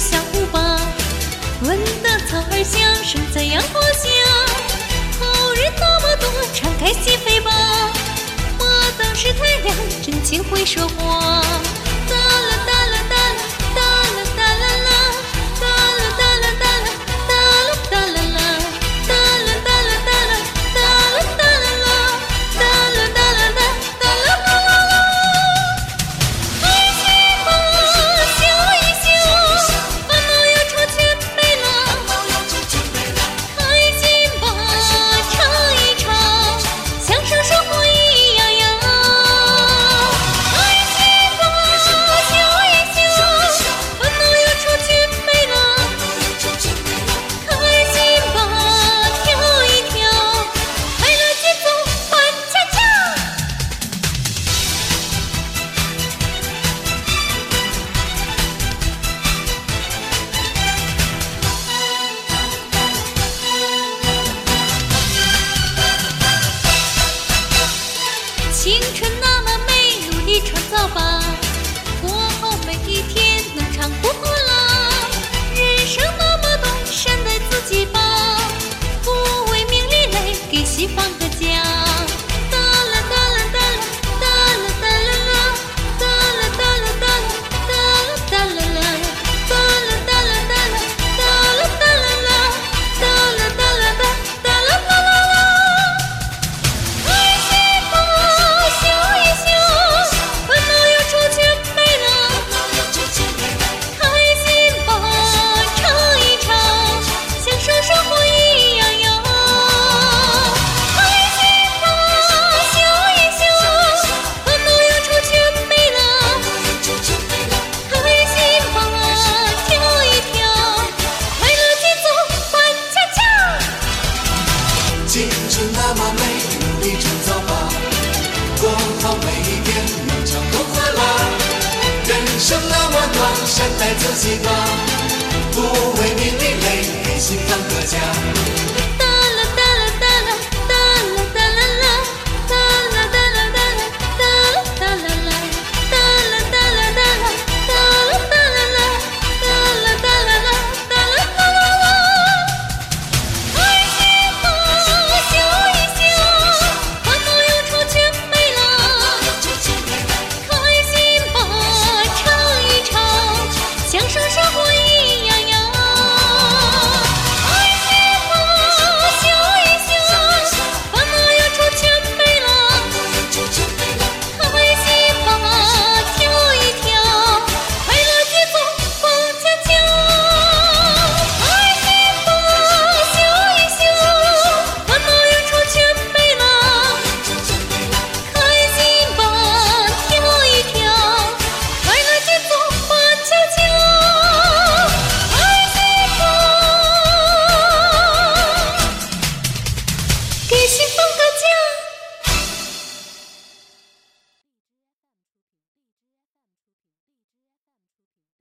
小舞吧，闻得草儿香，身在阳光下，好人那么多，敞开心扉吧，莫当是太阳，真情会说话。敌方人生那么短善待自己吧不为名利